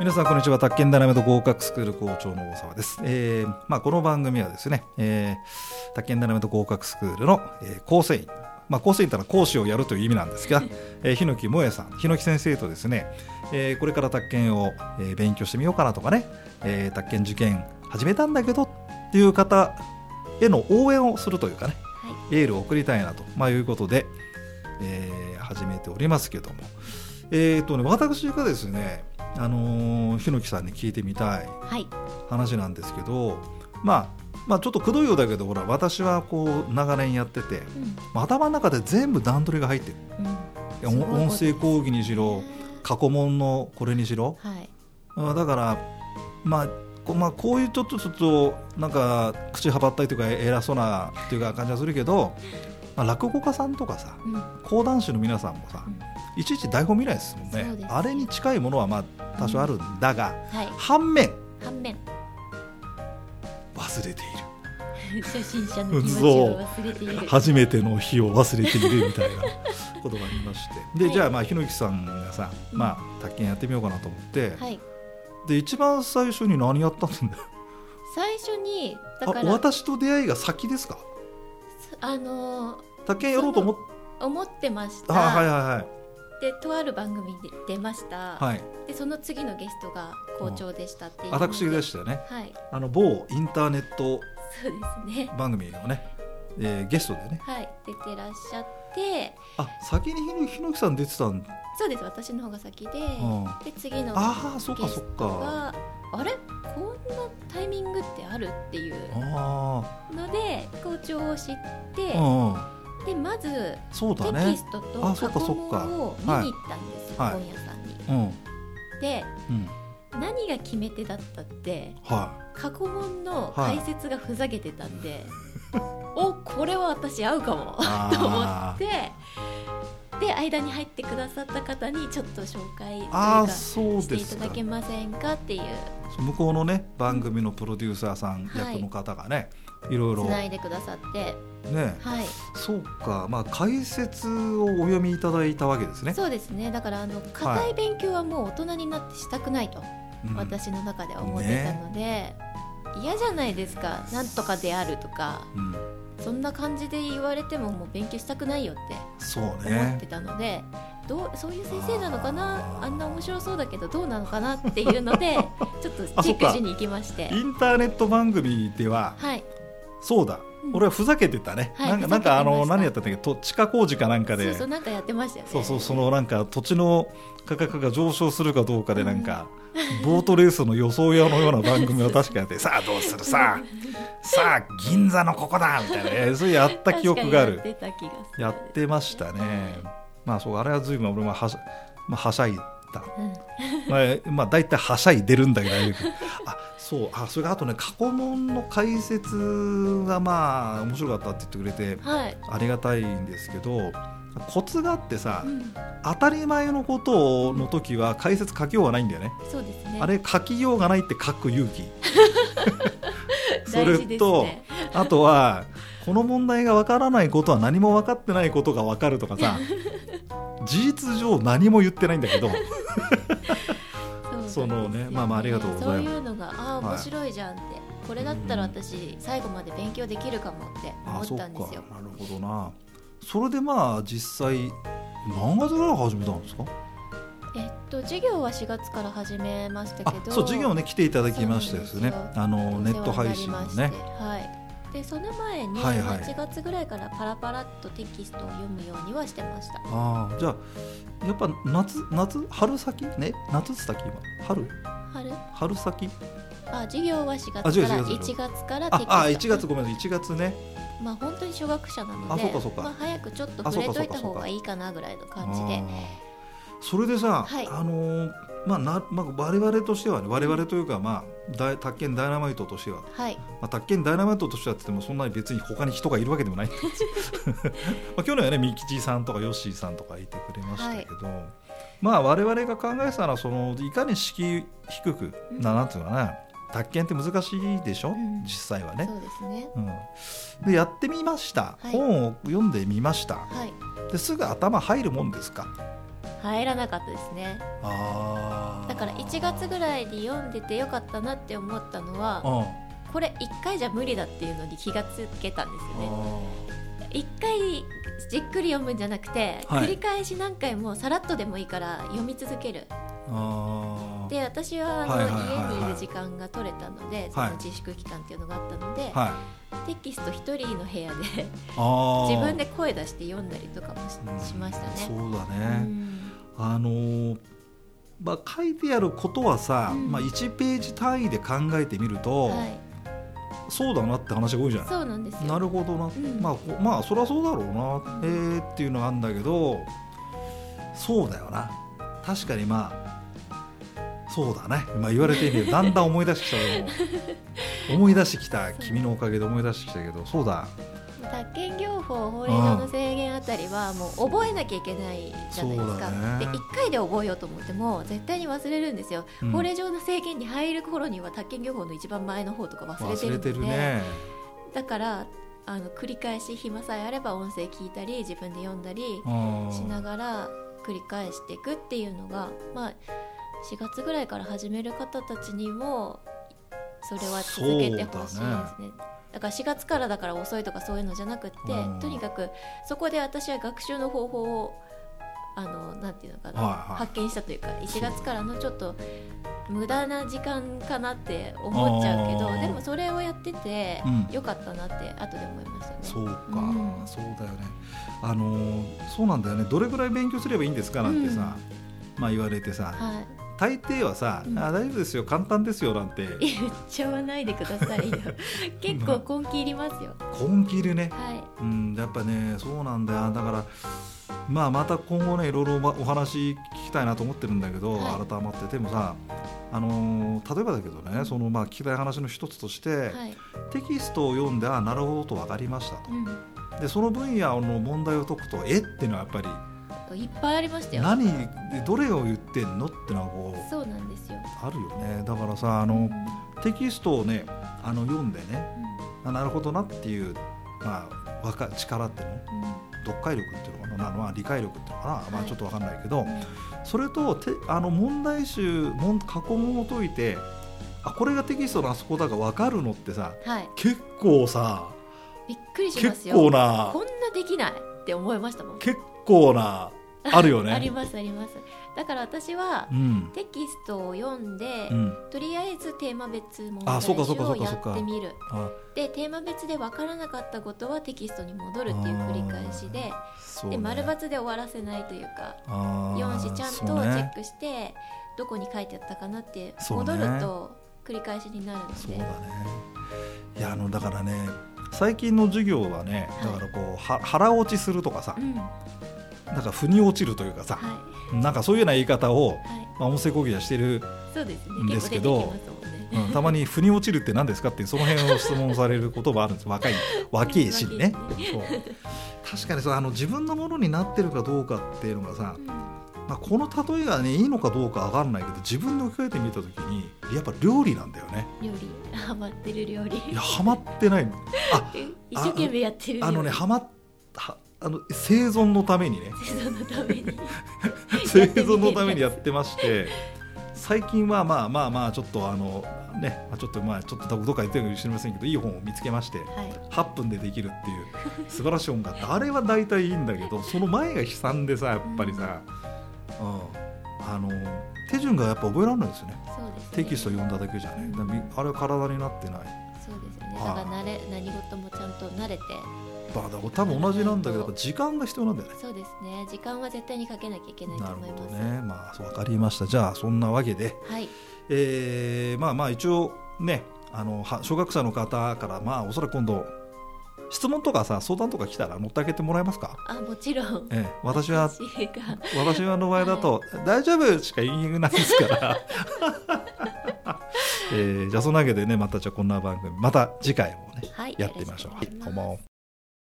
皆さんこんにちは。宅建ダイナメント合格スクール校長の大沢です、えーまあ、この番組はですね、えー、宅建ダイナメント合格スクールの、えー構成員。まあ、構成員というのは講師をやるという意味なんですが、えー、日野木萌さん、日野木先生とですね、えーこれから宅建を、えー勉強してみようかなとかね、えー宅建受験始めたんだけどっていう方への応援をするというかね、エールを送りたいなと、まあ、いうことで、えー始めておりますけども、えーとね、私がですね、あのー、日野木さんに聞いてみたいはい。話なんですけど、まあ、まあちょっとくどいようだけどほら私はこう長年やっててうん。まあ頭の中で全部段取りが入ってるうん。音声講義にしろ過去問のこれにしろはい。あだから、まあこまあ、こういうちょっとちょっとなんか口はばったりというか偉そうなっていうか感じはするけど、まあ、落語家さんとかさうん。講談師の皆さんもさうん。いちいち台本見ないですもんね。あれに近いものはまあ多少あるんだが、はい。反面。反面。忘れている。初心者の気持ちを忘れている。初めての日を忘れているみたいな ことがありまして。で、はい。じゃあまあ日野木さんがさ、うん。まあ卓研やってみようかなと思って、はい。で一番最初に何やったんだよ？最初にだあから私と出会いが先ですか？あのー卓研やろうと思っ思ってました。あはいはいはい。でとある番組で出ました。はい。でその次のゲストが校長でしたっていう。の私でしたよね。はい。あの某インターネットそうですね。番組のね、えーゲストでね。はい。出てらっしゃって、あ先に日野日野木さん出てたんそうです。私の方が先で、ん。で次のああそうかゲスそっか。トがあれ？こんなタイミングってあるっていうあので校長を知って。あ、うんうんでまずテそうだね。キストと過去問を見に行ったんですよ、はい。本屋さんに。うん。でうん。何が決め手だったっては過去問のはい解説がふざけてたんで、おこれは私合うかもと思ってで間に入ってくださった方にちょっと紹介していただけませんかっていう。向こうのね番組のプロデューサーさんはい。役の方がね、い、ろいろ。つないでくださって、ね。はい、そうか。まあ解説をお読みいただいたわけですね、そうですね。だからあの硬い勉強はもう大人になってしたくないと、うん。私の中では思ってたので、嫌じゃないですか。なんとかであるとかうん。そんな感じで言われてももう勉強したくないよって思ってねたので、どうそういう先生なのかな？あんな面白そうだけどどうなのかなっていうので ちょっとチェックしに行きまして。インターネット番組でははい。そうだ、うん俺はふざけてたね、はいなんかなんかあの何やったんだっけ？と地下工事かなんかで。そうそうなんかやってましたよね。そうそうそのなんか土地の価格が上昇するかどうかでなんか、ボートレースの予想屋のような番組を確かやって さあどうするさあさあ銀座のここだみたいな。ねそういうやった記憶がある。やってましたね。まあそうあれは随分俺もはし,、まあ、はしゃいだ。うん。まあ、まあ大体はしゃいでるんだけどそうあそれがあとね過去問の解説がまあ面白かったって言ってくれてはい、ありがたいんですけどコツがあってさ、うん。当たり前のことの時は解説書きようがないんだよね。そうですね。あれ書きようがないって書く勇気。それと、ねあとはこの問題がわからないことは何も分かってないことが分かるとかさ事実上何も言ってないんだけど。そうなんですよそのねまあまあありがとうございます面白いじゃんって、これだったら私最後まで勉強できるかもって思ったんですよ。ほどな。それでまあ実際何月ぐらい始めたんですか？えっと授業は4月から始めましたあけどそう授業ね来ていただきましてですね。あのネット配信のね。はい。でその前にはいはい。8月ぐらいからパラパラっとテキストを読むようにはしてました。ああじゃあやっぱ夏夏春先？ね？夏っつったっけ今？春？春？春先？あ授業は4あ月から授業4 1月からテキストああ1月ごめんなさい。1月ね。まあ本当に初学者なのであそうかそうか。まあ、早くちょっと触れといた方がいいかなぐらいの感じで。それでさ、はい。あのーまあなまあ、我々としてはね我々というか、まあ、大宅建ダイナマイトとしては、はい。まあ、宅建ダイナマイトとしてはって言ってもそんなに別に他に人がいるわけでもないんですまあ去年はね三吉さんとかヨッシーさんとかいてくれましたけど、まあ我々が考えてたのはそのいかに敷居低く、うん。ななんていうのかな宅建って難しいでしょ、ん。実際はね。そうですね。うん、でやってみました、はい。本を読んでみました。はい。ですぐ頭入るもんですか？入らなかったですね。あー。だから1月ぐらいに読んでてよかったなって思ったのはうん。これ1回じゃ無理だっていうのに気がつけたんですよね1回じっくり読むんじゃなくて、はい。繰り返し何回もさらっとでもいいから読み続ける。で私はあの、家にいる時間が取れたのでその自粛期間っていうのがあったので、はい。テキスト一人の部屋で 自分で声出して読んだりとかもし,、うんしましたね。そうだうね、ん。あのーまあ、書いてあることはさ、うん。まあ、1ページ単位で考えてみると、はい、そうだなって話が多いじゃない。そうなんですよ。なるほどな、ん。まあこまあそりゃそうだろうな、うんえーっていうのがあるんだけどそうだよな。確かにまあそうだね。今言われてみる。だんだん思い出してきた思い出してきた君のおかげで思い出してきたけど。そうだ。宅建業法法令上の制限あたりはもう覚えなきゃいけないじゃないですか、だね。で1回で覚えようと思っても絶対に忘れるんですよ、うん。法令上の制限に入る頃には宅建業法の一番前の方とか忘れてるので。ね。だからあの繰り返し暇さえあれば音声聞いたり自分で読んだりうんしながら繰り返していくっていうのが、まあ、4月ぐらいから始める方たちにもそれは続けてほしいですね。だから4月からだから遅いとかそういうのじゃなくって、うん。とにかくそこで私は学習の方法をあのなんていうのかな、はいはい。発見したというか1月からのちょっと無駄な時間かなって思っちゃうけどでもそれをやっててうん。よかったなって後で思いましたね。そうか、うん。そうだよね。あのーそうなんだよね。どれぐらい勉強すればいいんですかなんてさ、まあ言われてさ。はい大抵はさ、うん。あ大丈夫ですよ簡単ですよなんて。言っちゃわないでくださいよ。結構根気いりますよ。根気いるね。はい。うんやっぱねそうなんだよ。だからまあまた今後ねいろいろまお話聞きたいなと思ってるんだけど、はい。改まってでもさあのー例えばだけどねそのまあ聞きたい話の一つとして、はい。テキストを読んであなるほどと分かりましたと。うん。でその分野の問題を解くとえ？っていうのはやっぱりいっぱいありましたよ。何でどれを言ってんのってのはこうそうなんですよ。あるよね。だからさあうのん。テキストをねあの読んでねあなるほどなっていう、まあ、わか力っていうの読解力っていうのかな、まあ、理解力っていうのかな、まあ、はい。ちょっとわかんないけど、うん。それとてあの問題集問過去問を解いてあこれがテキストのあそこだが分かるのってさはい。結構さびっくりしま結すよ。構なこんなできないって思いましたもん。結構なあるよね。ありますあります。だから私はうん。テキストを読んで、うん、とりあえずテーマ別問あ題集をやってみる。あ。でテーマ別で分からなかったことはテキストに戻るっていう繰り返しでね。で丸×で終わらせないというかあー読んしちゃんとチェックしてどこに書いてあったかなって戻ると繰り返しになるので、そうだね。いやあのだからね最近の授業はねはい。だからこうは腹落ちするとかさ。うん。はなんか腑に落ちるというかさい。なんかそういうような言い方を、はい。まあ、音声講義はしてる、んですけどね。うんたまに腑に落ちるって何ですかってその辺を質問されることもあるんです。若い 若いしにね。そう。確かにさあの自分のものになってるかどうかっていうのがさ、うん。まあ、この例えがねいいのかどうかわかんないけど自分で置き換えてみた時にやっぱ料理なんだよね。料理。ハマってる料理。いやハマってない。あ 一生懸命やってるあのねハマっはあの生存のためにね。生存のために。生存のためにやってまして最近はまあまあまあちょっとあのねまあちょっとまあちょっとどっか言ってるかもしれませんけどいい本を見つけましてはい。8分でできるっていう素晴らしい本があってあれは大体いいんだけどその前が悲惨でさやっぱりさ、うん、あの手順がやっぱ覚えられないですよね。そうですね。テキスト読んだだけじゃね。だからみあれは体になってない。そうですよね。はいだから慣れ何事もちゃんと慣れて。だから多分同じなんだけど時間が必要なんだよね。そうですね。時間は絶対にかけなきゃいけないとなる思います。ほどね。まあ分かりました。じゃあそんなわけで。はい。えーまあまあ一応ねあのは小学生の方からまあおそらく今度質問とかさ相談とか来たら乗ってあげてもらえますか、あもちろん。ええ、私は私はの場合だと、大丈夫しか言いないですから、えーじゃあそんなわけでねまたじゃあこんな番組また次回もねはいやってみましょう。こんばんは